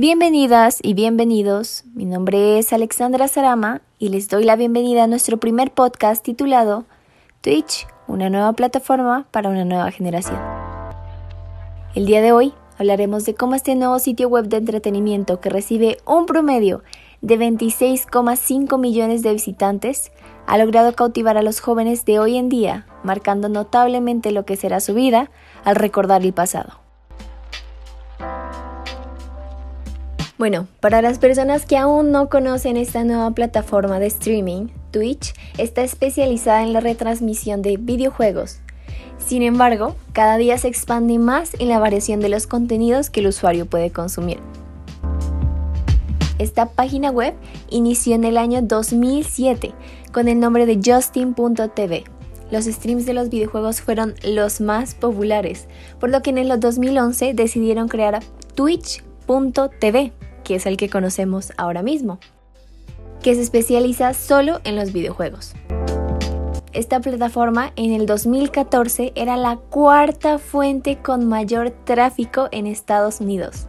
Bienvenidas y bienvenidos. Mi nombre es Alexandra Sarama y les doy la bienvenida a nuestro primer podcast titulado Twitch, una nueva plataforma para una nueva generación. El día de hoy hablaremos de cómo este nuevo sitio web de entretenimiento que recibe un promedio de 26,5 millones de visitantes ha logrado cautivar a los jóvenes de hoy en día, marcando notablemente lo que será su vida al recordar el pasado. Bueno, para las personas que aún no conocen esta nueva plataforma de streaming, Twitch está especializada en la retransmisión de videojuegos. Sin embargo, cada día se expande más en la variación de los contenidos que el usuario puede consumir. Esta página web inició en el año 2007 con el nombre de Justin.tv. Los streams de los videojuegos fueron los más populares, por lo que en el 2011 decidieron crear Twitch.tv que es el que conocemos ahora mismo, que se especializa solo en los videojuegos. Esta plataforma en el 2014 era la cuarta fuente con mayor tráfico en Estados Unidos.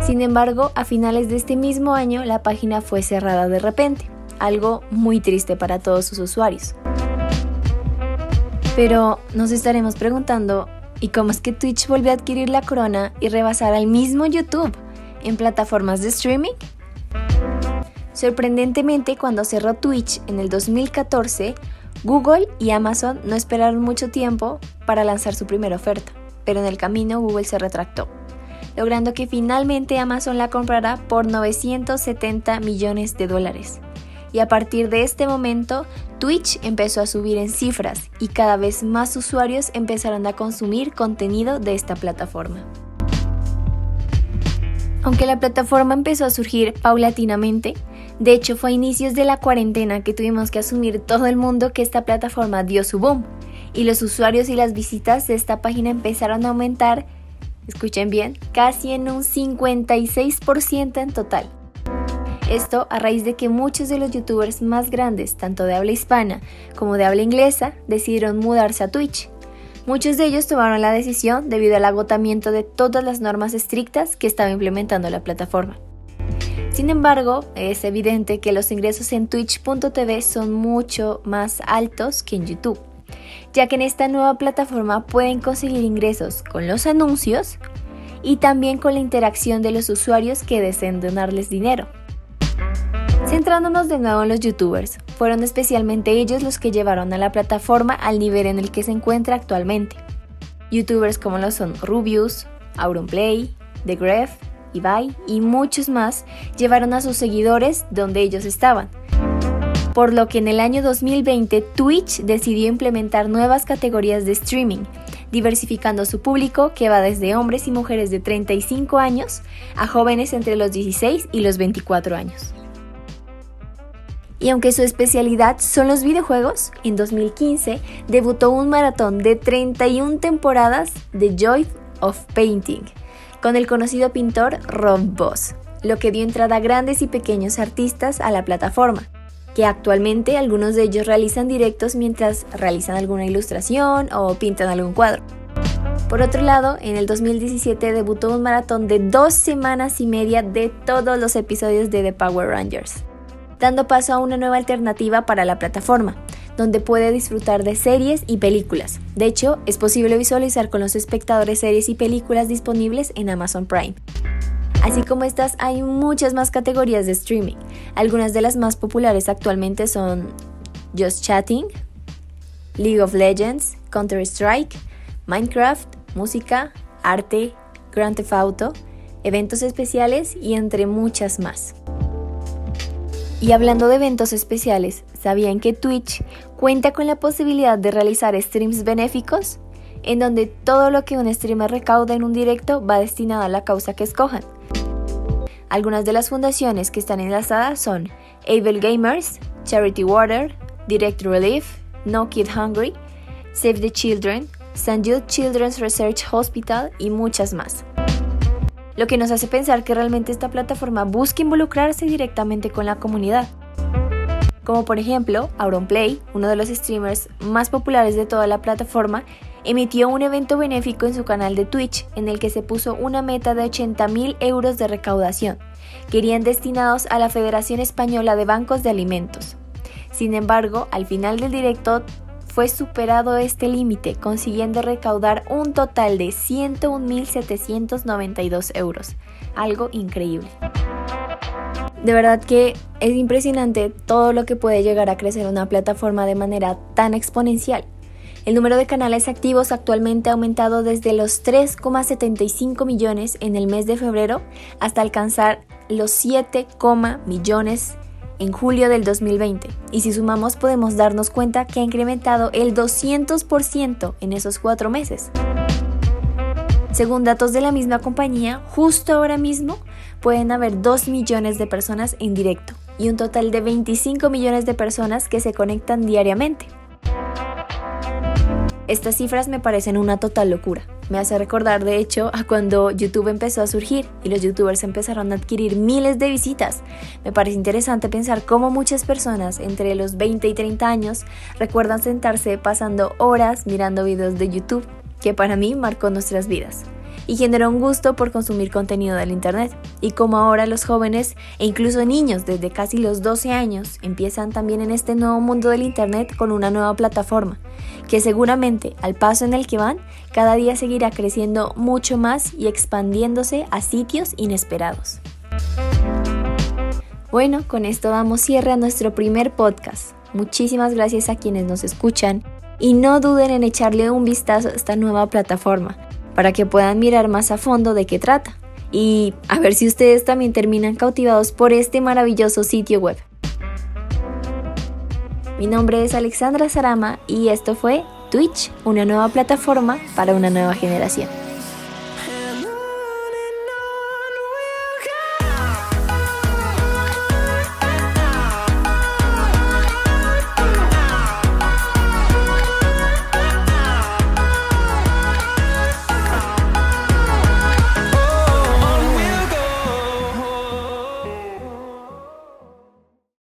Sin embargo, a finales de este mismo año la página fue cerrada de repente, algo muy triste para todos sus usuarios. Pero nos estaremos preguntando, ¿y cómo es que Twitch volvió a adquirir la corona y rebasar al mismo YouTube? En plataformas de streaming? Sorprendentemente, cuando cerró Twitch en el 2014, Google y Amazon no esperaron mucho tiempo para lanzar su primera oferta, pero en el camino Google se retractó, logrando que finalmente Amazon la comprara por 970 millones de dólares. Y a partir de este momento, Twitch empezó a subir en cifras y cada vez más usuarios empezaron a consumir contenido de esta plataforma. Aunque la plataforma empezó a surgir paulatinamente, de hecho fue a inicios de la cuarentena que tuvimos que asumir todo el mundo que esta plataforma dio su boom y los usuarios y las visitas de esta página empezaron a aumentar, escuchen bien, casi en un 56% en total. Esto a raíz de que muchos de los youtubers más grandes, tanto de habla hispana como de habla inglesa, decidieron mudarse a Twitch Muchos de ellos tomaron la decisión debido al agotamiento de todas las normas estrictas que estaba implementando la plataforma. Sin embargo, es evidente que los ingresos en twitch.tv son mucho más altos que en YouTube, ya que en esta nueva plataforma pueden conseguir ingresos con los anuncios y también con la interacción de los usuarios que deseen donarles dinero. Centrándonos de nuevo en los youtubers, fueron especialmente ellos los que llevaron a la plataforma al nivel en el que se encuentra actualmente. Youtubers como lo son Rubius, Auronplay, The Gref, Ibai y muchos más llevaron a sus seguidores donde ellos estaban. Por lo que en el año 2020 Twitch decidió implementar nuevas categorías de streaming, diversificando su público que va desde hombres y mujeres de 35 años a jóvenes entre los 16 y los 24 años y aunque su especialidad son los videojuegos, en 2015 debutó un maratón de 31 temporadas de Joy of Painting con el conocido pintor Rob Boss, lo que dio entrada a grandes y pequeños artistas a la plataforma, que actualmente algunos de ellos realizan directos mientras realizan alguna ilustración o pintan algún cuadro. Por otro lado, en el 2017 debutó un maratón de dos semanas y media de todos los episodios de The Power Rangers dando paso a una nueva alternativa para la plataforma, donde puede disfrutar de series y películas. De hecho, es posible visualizar con los espectadores series y películas disponibles en Amazon Prime. Así como estas, hay muchas más categorías de streaming. Algunas de las más populares actualmente son Just Chatting, League of Legends, Counter-Strike, Minecraft, música, arte, Grand Theft Auto, eventos especiales y entre muchas más. Y hablando de eventos especiales, ¿sabían que Twitch cuenta con la posibilidad de realizar streams benéficos? En donde todo lo que un streamer recauda en un directo va destinado a la causa que escojan. Algunas de las fundaciones que están enlazadas son Able Gamers, Charity Water, Direct Relief, No Kid Hungry, Save the Children, St. Jude Children's Research Hospital y muchas más lo que nos hace pensar que realmente esta plataforma busca involucrarse directamente con la comunidad. Como por ejemplo, Auronplay, uno de los streamers más populares de toda la plataforma, emitió un evento benéfico en su canal de Twitch en el que se puso una meta de 80 mil euros de recaudación, que irían destinados a la Federación Española de Bancos de Alimentos. Sin embargo, al final del directo fue superado este límite, consiguiendo recaudar un total de 101.792 euros, algo increíble. De verdad que es impresionante todo lo que puede llegar a crecer una plataforma de manera tan exponencial. El número de canales activos actualmente ha aumentado desde los 3,75 millones en el mes de febrero hasta alcanzar los 7, millones en julio del 2020 y si sumamos podemos darnos cuenta que ha incrementado el 200% en esos cuatro meses. Según datos de la misma compañía, justo ahora mismo pueden haber 2 millones de personas en directo y un total de 25 millones de personas que se conectan diariamente. Estas cifras me parecen una total locura. Me hace recordar, de hecho, a cuando YouTube empezó a surgir y los youtubers empezaron a adquirir miles de visitas. Me parece interesante pensar cómo muchas personas entre los 20 y 30 años recuerdan sentarse pasando horas mirando videos de YouTube, que para mí marcó nuestras vidas y generó un gusto por consumir contenido del Internet. Y como ahora los jóvenes e incluso niños desde casi los 12 años empiezan también en este nuevo mundo del Internet con una nueva plataforma, que seguramente al paso en el que van, cada día seguirá creciendo mucho más y expandiéndose a sitios inesperados. Bueno, con esto damos cierre a nuestro primer podcast. Muchísimas gracias a quienes nos escuchan y no duden en echarle un vistazo a esta nueva plataforma para que puedan mirar más a fondo de qué trata y a ver si ustedes también terminan cautivados por este maravilloso sitio web. Mi nombre es Alexandra Sarama y esto fue Twitch, una nueva plataforma para una nueva generación.